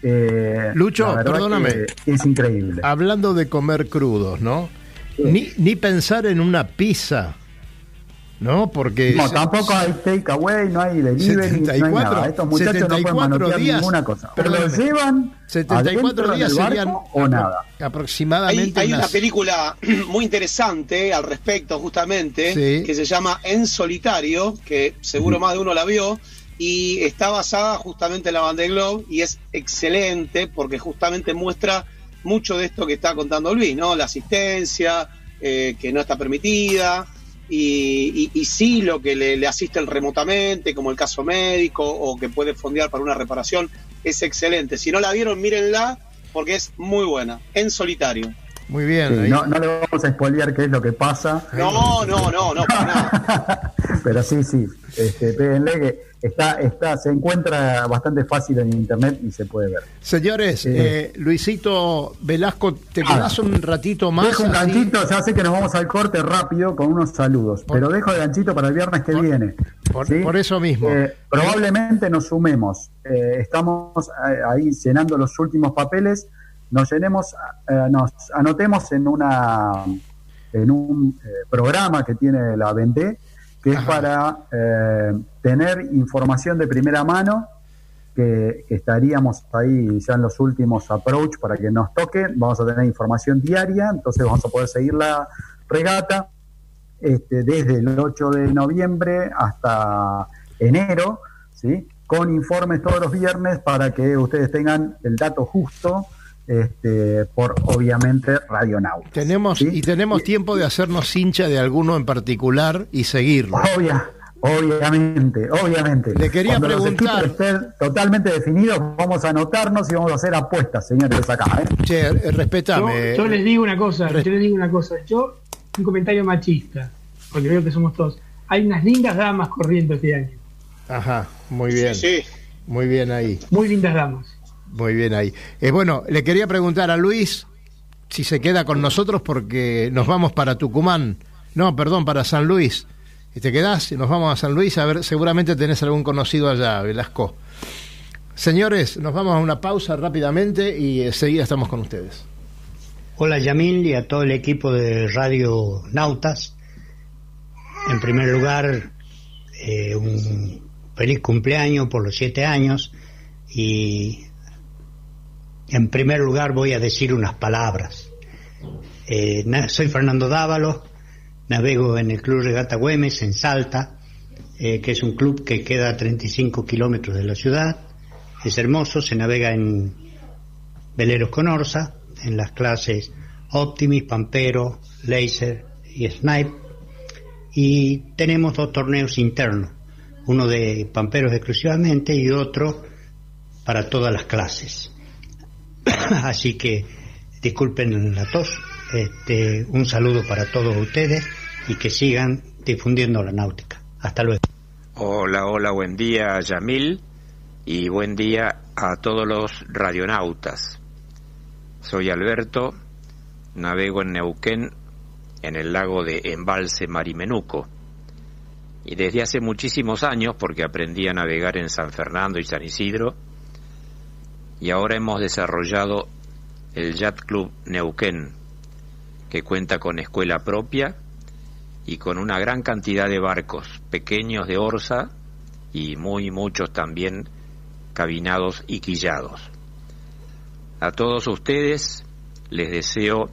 Eh, Lucho, perdóname. es increíble. Hablando de comer crudos, ¿no? Ni, ni pensar en una pizza ¿no? Porque... No, tampoco hay takeaway, no hay delivery, 74, no hay nada. Estos muchachos no pueden manotear días, ninguna cosa. Pero lo llevan 74 días serían o nada. aproximadamente Hay, hay una película muy interesante al respecto justamente, que se llama En Solitario, que seguro más de uno la vio, y está basada justamente en la Band de Globe y es excelente porque justamente muestra mucho de esto que está contando Luis, ¿no? La asistencia, eh, que no está permitida, y, y, sí lo que le, le, asisten remotamente, como el caso médico o que puede fondear para una reparación, es excelente. Si no la vieron, mírenla porque es muy buena, en solitario. Muy bien. no, no, le vamos a spoilear qué es lo que pasa. No, no, no, no, para nada. Pero sí, sí, este, péguenle que está, está, se encuentra bastante fácil en internet y se puede ver. Señores, eh, Luisito Velasco, te ah. quedas un ratito más. Dejo un ganchito, ya sé que nos vamos al corte rápido con unos saludos, pero dejo el ganchito para el viernes que viene. Por, eso mismo. Eh, probablemente nos sumemos. Eh, estamos ahí llenando los últimos papeles. Nos llenemos, nos anotemos en una en un programa que tiene la Vendée que es para eh, tener información de primera mano, que, estaríamos ahí ya en los últimos approach para que nos toque, vamos a tener información diaria, entonces vamos a poder seguir la regata este, desde el 8 de noviembre hasta enero, ¿sí? con informes todos los viernes para que ustedes tengan el dato justo este, por obviamente Radionauta. Tenemos y tenemos tiempo de hacernos hincha de alguno en particular y seguirlo. Obvia, obviamente, obviamente. Le quería preguntar. estén totalmente definidos, vamos a anotarnos y vamos a hacer apuestas, señores, acá. ¿eh? Che, eh, respetame. Yo, les digo una cosa, yo les digo una cosa. Yo, un comentario machista, porque veo que somos todos. Hay unas lindas damas corriendo este año. Ajá, muy bien. sí. Muy bien ahí. Muy lindas damas. Muy bien ahí. Eh, bueno, le quería preguntar a Luis si se queda con nosotros porque nos vamos para Tucumán. No, perdón, para San Luis. ¿Y te quedás? Y nos vamos a San Luis. A ver, seguramente tenés algún conocido allá, Velasco. Señores, nos vamos a una pausa rápidamente y enseguida estamos con ustedes. Hola Yamil y a todo el equipo de Radio Nautas. En primer lugar, eh, un feliz cumpleaños por los siete años y en primer lugar voy a decir unas palabras. Eh, soy Fernando Dávalo, navego en el Club Regata Güemes en Salta, eh, que es un club que queda a 35 kilómetros de la ciudad. Es hermoso, se navega en veleros con Orsa, en las clases Optimis, Pampero, Laser y Snipe. Y tenemos dos torneos internos, uno de Pamperos exclusivamente y otro para todas las clases. Así que disculpen la tos. Este, un saludo para todos ustedes y que sigan difundiendo la náutica. Hasta luego. Hola, hola, buen día Yamil y buen día a todos los radionautas. Soy Alberto, navego en Neuquén en el lago de Embalse Marimenuco y desde hace muchísimos años, porque aprendí a navegar en San Fernando y San Isidro, y ahora hemos desarrollado el Yacht Club Neuquén, que cuenta con escuela propia y con una gran cantidad de barcos, pequeños de orza y muy muchos también cabinados y quillados. A todos ustedes les deseo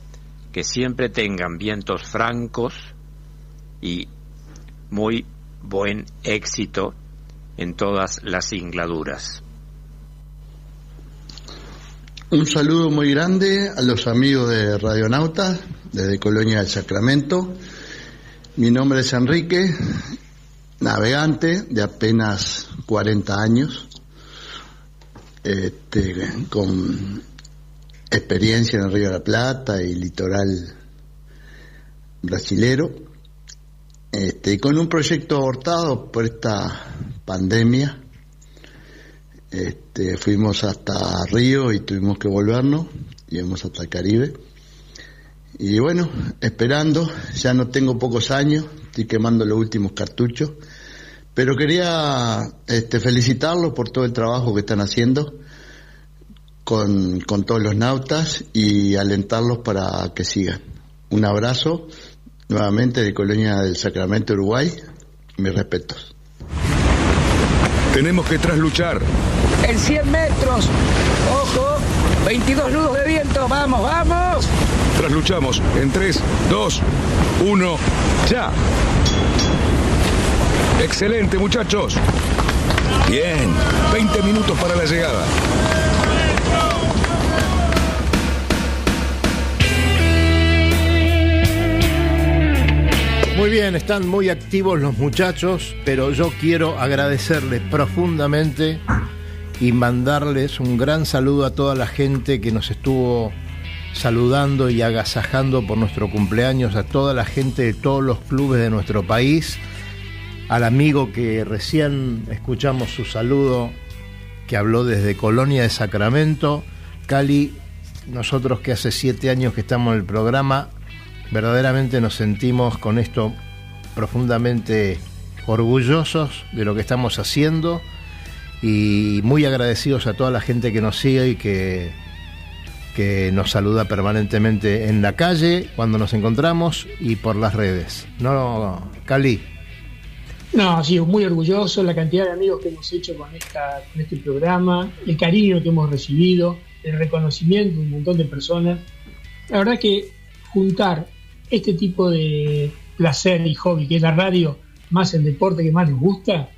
que siempre tengan vientos francos y muy buen éxito en todas las ingladuras. Un saludo muy grande a los amigos de Radionautas desde Colonia del Sacramento. Mi nombre es Enrique, navegante de apenas 40 años, este, con experiencia en el Río de la Plata y litoral brasilero, este, con un proyecto abortado por esta pandemia. Este, fuimos hasta Río y tuvimos que volvernos, íbamos hasta el Caribe. Y bueno, esperando, ya no tengo pocos años, estoy quemando los últimos cartuchos, pero quería este, felicitarlos por todo el trabajo que están haciendo con, con todos los nautas y alentarlos para que sigan. Un abrazo nuevamente de Colonia del Sacramento, Uruguay. Mis respetos. Tenemos que trasluchar. En 100 metros. Ojo. 22 nudos de viento. Vamos, vamos. Trasluchamos en 3, 2, 1, ya. Excelente, muchachos. Bien, 20 minutos para la llegada. Muy bien, están muy activos los muchachos, pero yo quiero agradecerles profundamente y mandarles un gran saludo a toda la gente que nos estuvo saludando y agasajando por nuestro cumpleaños, a toda la gente de todos los clubes de nuestro país, al amigo que recién escuchamos su saludo, que habló desde Colonia de Sacramento, Cali, nosotros que hace siete años que estamos en el programa, verdaderamente nos sentimos con esto profundamente orgullosos de lo que estamos haciendo y muy agradecidos a toda la gente que nos sigue y que, que nos saluda permanentemente en la calle cuando nos encontramos y por las redes. ¿No, Cali? No, sí, muy orgulloso la cantidad de amigos que hemos hecho con, esta, con este programa, el cariño que hemos recibido, el reconocimiento de un montón de personas. La verdad que juntar este tipo de placer y hobby, que es la radio, más el deporte que más les gusta,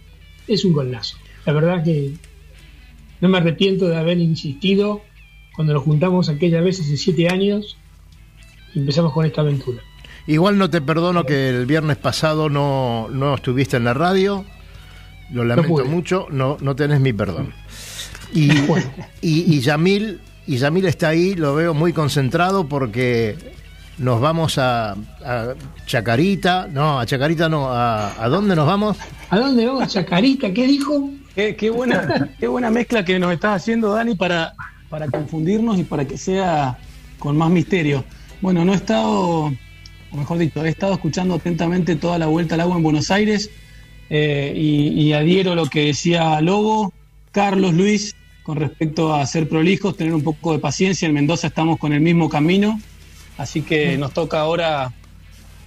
es un golazo. La verdad que no me arrepiento de haber insistido cuando nos juntamos aquella vez hace siete años y empezamos con esta aventura. Igual no te perdono que el viernes pasado no, no estuviste en la radio, lo lamento mucho, no, no tenés mi perdón. Y, y, y, Yamil, y Yamil está ahí, lo veo muy concentrado porque nos vamos a, a Chacarita, no, a Chacarita no, a, ¿a dónde nos vamos? ¿A dónde vamos? Chacarita, ¿qué dijo? Qué, qué, buena, qué buena mezcla que nos estás haciendo, Dani, para, para confundirnos y para que sea con más misterio. Bueno, no he estado, o mejor dicho, he estado escuchando atentamente toda la vuelta al agua en Buenos Aires eh, y, y adhiero a lo que decía Lobo, Carlos, Luis, con respecto a ser prolijos, tener un poco de paciencia. En Mendoza estamos con el mismo camino, así que nos toca ahora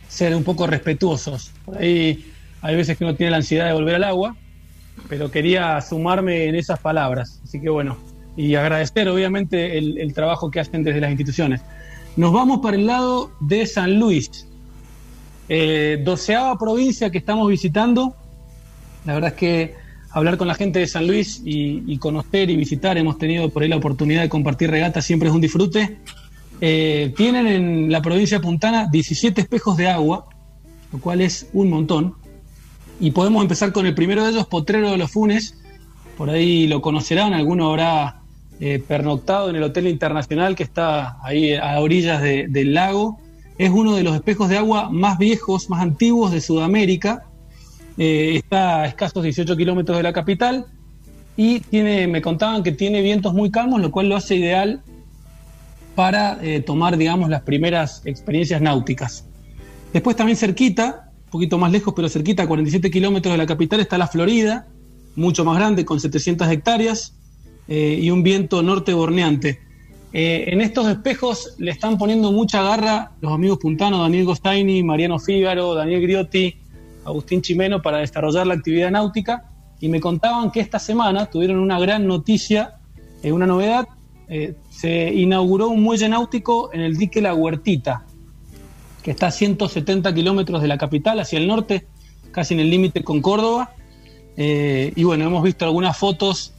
ser un poco respetuosos. Por ahí hay veces que uno tiene la ansiedad de volver al agua, pero quería sumarme en esas palabras. Así que bueno, y agradecer obviamente el, trabajo que hacen desde las instituciones. Nos vamos para el lado de San Luis, eh, doceava provincia que estamos visitando. La verdad es que hablar con la gente de San Luis y, conocer y visitar, hemos tenido por ahí la oportunidad de compartir regatas, siempre es un disfrute. Eh, tienen en la provincia Puntana 17 espejos de agua, lo cual es un montón. Y podemos empezar con el primero de ellos, Potrero de los Funes. Por ahí lo conocerán, alguno habrá eh, pernoctado en el Hotel Internacional que está ahí a orillas de, del lago. Es uno de los espejos de agua más viejos, más antiguos de Sudamérica. Eh, está a escasos 18 kilómetros de la capital y tiene, me contaban que tiene vientos muy calmos, lo cual lo hace ideal para eh, tomar, digamos, las primeras experiencias náuticas. Después también cerquita, un poquito más lejos, pero cerquita, a 47 kilómetros de la capital, está la Florida, mucho más grande, con 700 hectáreas eh, y un viento norte borneante. Eh, en estos espejos le están poniendo mucha garra los amigos puntanos, Daniel Gostaini, Mariano Fígaro, Daniel Griotti, Agustín Chimeno, para desarrollar la actividad náutica. Y me contaban que esta semana tuvieron una gran noticia, eh, una novedad. se inauguró un muelle náutico en el dique La Huertita, que está a 170 kilómetros de la capital, hacia el norte, casi en el límite con Córdoba. y bueno, hemos visto algunas fotos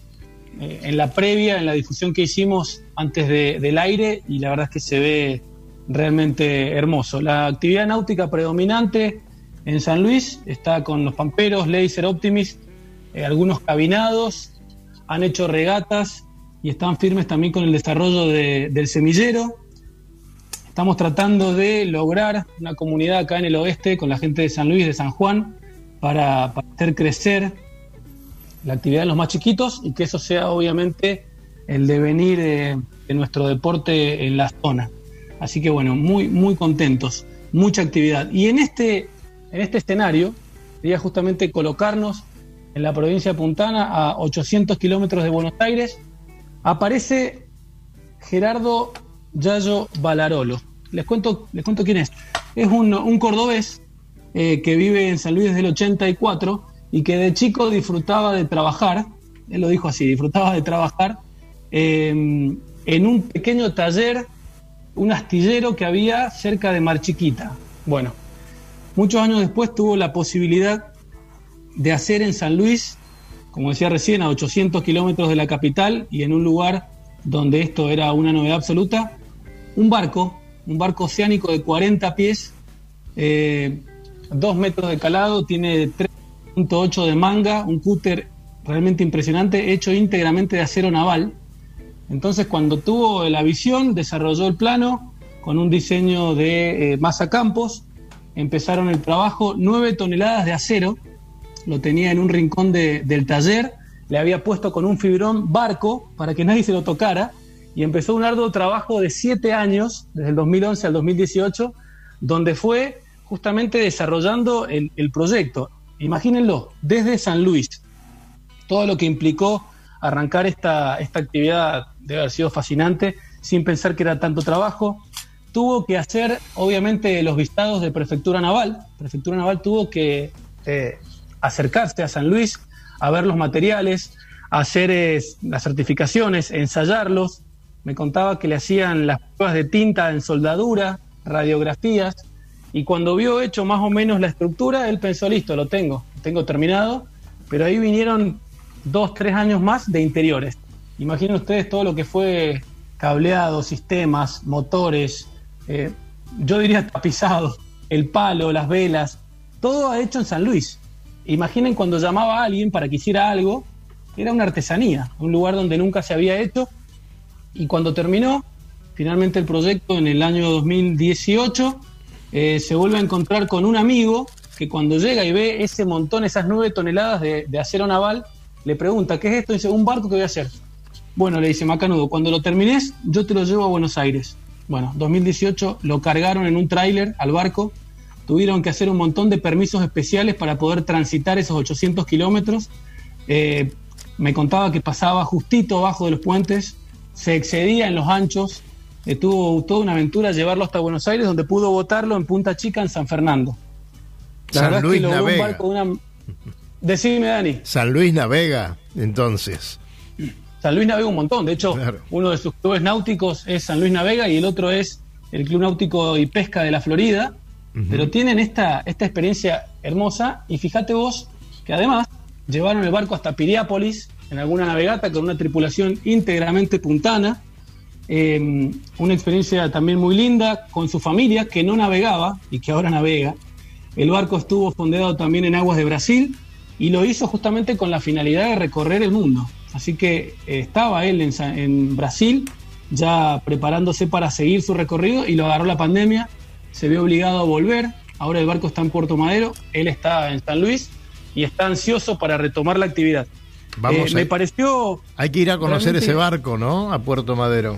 eh, en la previa, en la difusión que hicimos antes del aire y la verdad es que se ve realmente hermoso. La actividad náutica predominante en San Luis está con los pamperos, Laser Optimist, eh, algunos cabinados, han hecho regatas y están firmes también con el desarrollo del semillero. Estamos tratando de lograr una comunidad acá en el oeste con la gente de San Luis, de San Juan, para, hacer crecer la actividad de los más chiquitos y que eso sea obviamente el devenir de, nuestro deporte en la zona. Así que bueno, muy, muy contentos, mucha actividad. Y en este, en este escenario, quería justamente colocarnos en la provincia de Puntana, a 800 kilómetros de Buenos Aires, aparece Gerardo Yayo Balarolo. Les cuento, les cuento quién es. Es un, cordobés eh, que vive en San Luis desde el 84 y que de chico disfrutaba de trabajar, él lo dijo así, disfrutaba de trabajar em, en un pequeño taller, un astillero que había cerca de Mar Chiquita. Bueno, muchos años después tuvo la posibilidad de hacer en San Luis, como decía recién, a 800 kilómetros de la capital y en un lugar donde esto era una novedad absoluta, un barco, un barco oceánico de 40 pies, eh, dos metros de calado, tiene tres 8 de manga, un cúter realmente impresionante, hecho íntegramente de acero naval. Entonces, cuando tuvo la visión, desarrolló el plano con un diseño de eh, masa campos. Empezaron el trabajo, 9 toneladas de acero, lo tenía en un rincón del taller, le había puesto con un fibrón barco para que nadie se lo tocara y empezó un arduo trabajo de 7 años, desde el 2011 al 2018, donde fue justamente desarrollando el, el proyecto. Imagínenlo, desde San Luis, todo lo que implicó arrancar esta, esta actividad debe haber sido fascinante, sin pensar que era tanto trabajo. Tuvo que hacer, obviamente, los vistados de Prefectura Naval. Prefectura Naval tuvo que eh, acercarse a San Luis a ver los materiales, hacer eh, las certificaciones, ensayarlos. Me contaba que le hacían las pruebas de tinta en soldadura, radiografías, y cuando vio hecho más o menos la estructura, él pensó, listo, lo tengo, tengo terminado, pero ahí vinieron dos, tres años más de interiores. Imaginen ustedes todo lo que fue cableado, sistemas, motores, eh, yo diría tapizado, el palo, las velas, todo hecho en San Luis. Imaginen cuando llamaba a alguien para que hiciera algo, era una artesanía, un lugar donde nunca se había hecho. Y cuando terminó, finalmente el proyecto en el año 2018, eh, se vuelve a encontrar con un amigo que cuando llega y ve ese montón, esas nueve toneladas de, acero naval, le pregunta, ¿qué es esto? Y dice, un barco que voy a hacer. Bueno, le dice Macanudo, cuando lo termines, yo te lo llevo a Buenos Aires. Bueno, 2018 lo cargaron en un tráiler al barco, tuvieron que hacer un montón de permisos especiales para poder transitar esos 800 kilómetros. Eh, me contaba que pasaba justito abajo de los puentes, se excedía en los anchos, tuvo toda una aventura llevarlo hasta Buenos Aires, donde pudo votarlo en Punta Chica, en San Fernando. San Luis Navega. Decime, Dani. San Luis Navega, entonces. San Luis navega un montón. De hecho, uno de sus clubes náuticos es San Luis Navega y el otro es el Club Náutico y Pesca de la Florida. Pero tienen esta, esta experiencia hermosa y fíjate vos que además llevaron el barco hasta Piriápolis en alguna navegata con una tripulación íntegramente puntana eh, una experiencia también muy linda con su familia que no navegaba y que ahora navega. El barco estuvo fondeado también en aguas de Brasil y lo hizo justamente con la finalidad de recorrer el mundo. Así que eh, estaba él en, Brasil ya preparándose para seguir su recorrido y lo agarró la pandemia, se vio obligado a volver, ahora el barco está en Puerto Madero, él está en San Luis y está ansioso para retomar la actividad. Vamos Eh, a- me pareció Hay que ir a conocer Realmente- ese barco, ¿no? A Puerto Madero.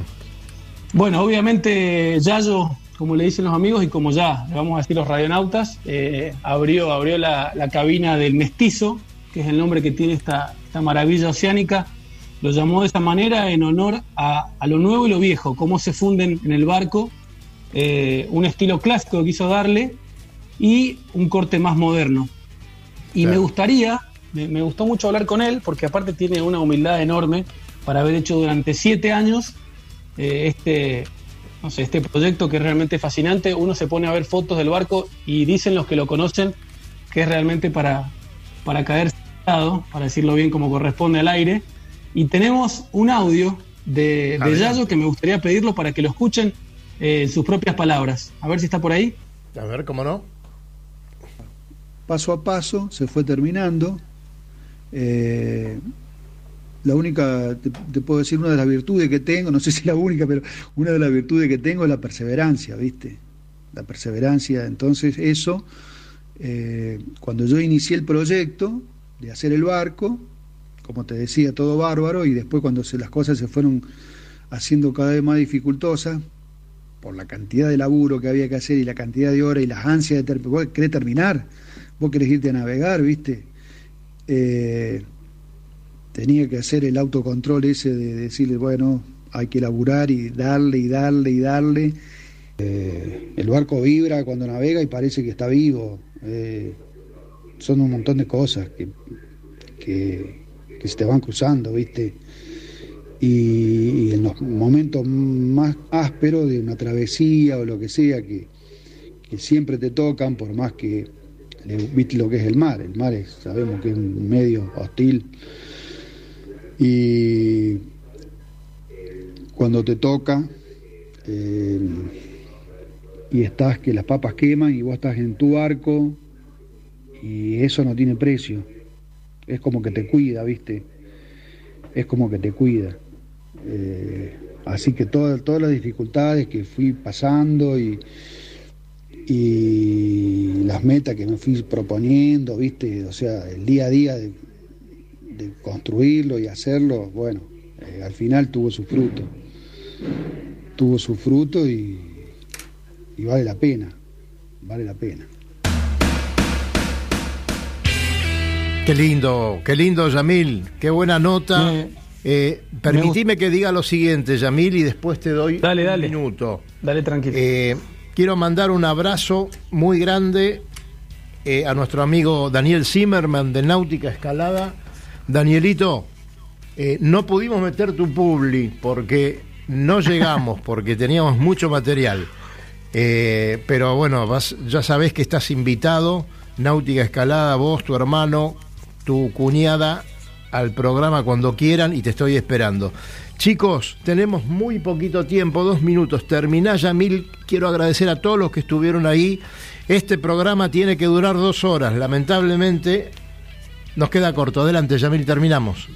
Bueno, obviamente Yayo, como le dicen los amigos y como ya le vamos a decir los radionautas, eh, abrió, abrió la, la cabina del mestizo, que es el nombre que tiene esta, esta maravilla oceánica. Lo llamó de esa manera en honor a, a lo nuevo y lo viejo, cómo se funden en el barco, eh, un estilo clásico que quiso darle y un corte más moderno. Y me gustaría, me, me gustó mucho hablar con él, porque aparte tiene una humildad enorme para haber hecho durante siete años eh, este, no sé, este proyecto que es realmente fascinante. Uno se pone a ver fotos del barco y dicen los que lo conocen que es realmente para, para caer sentado, para decirlo bien como corresponde al aire. Y tenemos un audio de, de. Yayo que me gustaría pedirlo para que lo escuchen eh, en sus propias palabras. A ver si está por ahí. A ver, ¿cómo no? paso a paso se fue terminando. Eh, la única, te, puedo decir, una de las virtudes que tengo, no sé si la única, pero una de las virtudes que tengo es la perseverancia, ¿viste? La perseverancia. Entonces, eso, eh, cuando yo inicié el proyecto de hacer el barco, como te decía, todo bárbaro, y después cuando se, las cosas se fueron haciendo cada vez más dificultosas, por la cantidad de laburo que había que hacer y la cantidad de horas y las ansias de ter vos querés terminar, vos querés irte a navegar, ¿viste? Eh, tenía que hacer el autocontrol ese de decirle, bueno, hay que laburar y darle y darle y darle. Eh, el barco vibra cuando navega y parece que está vivo. Eh, son un montón de cosas que, que, se te van cruzando, ¿viste? Y, y en los momentos más ásperos de una travesía o lo que sea, que, que siempre te tocan, por más que viste lo que es el mar. El mar es, sabemos que es un medio hostil. Y cuando te toca eh, y estás que las papas queman y vos estás en tu barco y eso no tiene precio. Es como que te cuida, ¿viste? Es como que te cuida. Eh, así que todas, todas las dificultades que fui pasando y, y las metas que me fui proponiendo, ¿viste? O sea, el día a día de, de construirlo y hacerlo, bueno, eh, al final tuvo su fruto. Tuvo su fruto y, y vale la pena, vale la pena. Qué lindo, qué lindo, Yamil. Qué buena nota. Eh, permitime que diga lo siguiente, Yamil, y después te doy Dale, un dale. minuto. Dale tranquilo. Eh, quiero mandar un abrazo muy grande eh, a nuestro amigo Daniel Zimmerman de Náutica Escalada. Danielito, eh, no pudimos meter tu publi porque no llegamos, porque teníamos mucho material. Eh, pero bueno, vas- ya sabés que estás invitado, Náutica Escalada, vos, tu hermano, tu cuñada, al programa cuando quieran y te estoy esperando. Chicos, tenemos muy poquito tiempo, dos minutos. Terminá ya mil. Quiero agradecer a todos los que estuvieron ahí. Este programa tiene que durar dos horas. Lamentablemente nos queda corto. Adelante, Yamil, terminamos.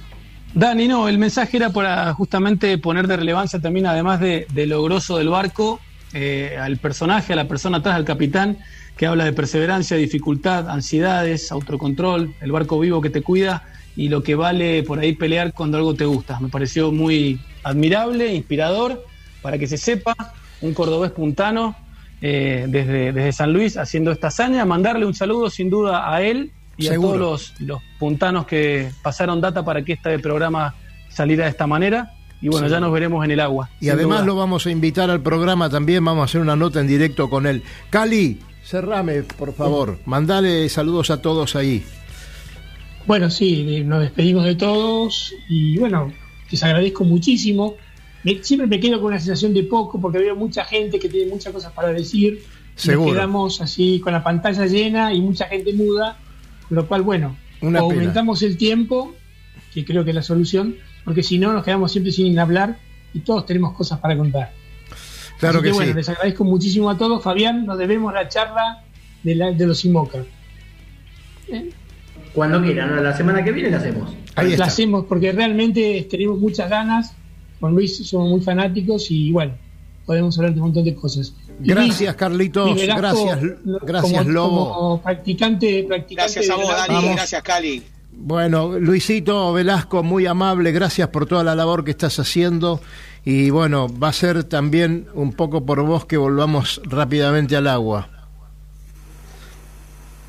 Dani, no, el mensaje era para justamente poner de relevancia también, además de, de lo del barco, eh, al personaje, a la persona atrás, al capitán, que habla de perseverancia, dificultad, ansiedades, autocontrol, el barco vivo que te cuida y lo que vale por ahí pelear cuando algo te gusta. Me pareció muy admirable, inspirador, para que se sepa, un cordobés puntano eh, desde, desde San Luis haciendo esta hazaña. Mandarle un saludo sin duda a él y Seguro. a todos los, los puntanos que pasaron data para que este programa saliera de esta manera. Y bueno, Sí. ya nos veremos en el agua. Y además duda. lo vamos a invitar al programa también. Vamos a hacer una nota en directo con él. Cali, cerrame, por favor. Mandale saludos a todos ahí. Bueno, sí, nos despedimos de todos y bueno, les agradezco muchísimo. Me- siempre me quedo con una sensación de poco porque veo mucha gente que tiene muchas cosas para decir. Seguro. Nos quedamos así con la pantalla llena y mucha gente muda, con lo cual, bueno, Una o pena. aumentamos el tiempo, que creo que es la solución, porque si no nos quedamos siempre sin hablar y todos tenemos cosas para contar. Claro Así que bueno, sí. les agradezco muchísimo a todos. Fabián, nos debemos la charla de, la- de los Inmoca. Cuando quieran, la semana que viene la hacemos. la hacemos porque realmente tenemos muchas ganas. Con Luis somos muy fanáticos y bueno, podemos hablar de un montón de cosas. Gracias, Carlitos. Gracias, gracias, como- Lobo. Como practicante, practicante Gracias a vos, Dani. Gracias, Cali. Bueno, Luisito Velasco, muy amable, gracias por toda la labor que estás haciendo. Y bueno, va a ser también un poco por vos que volvamos rápidamente al agua.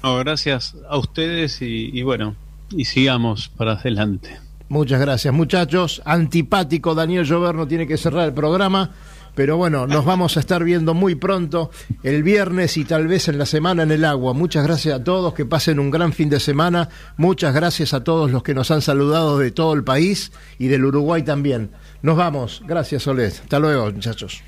No, gracias a ustedes y, bueno, y sigamos para adelante. Muchas gracias, muchachos. Antipático Daniel Llover tiene que cerrar el programa, pero bueno, nos vamos a estar viendo muy pronto, el viernes y tal vez en la semana en el agua. Muchas gracias a todos, que pasen un gran fin de semana. Muchas gracias a todos los que nos han saludado de todo el país y del Uruguay también. Nos vamos. Gracias, Solet. Hasta luego, muchachos.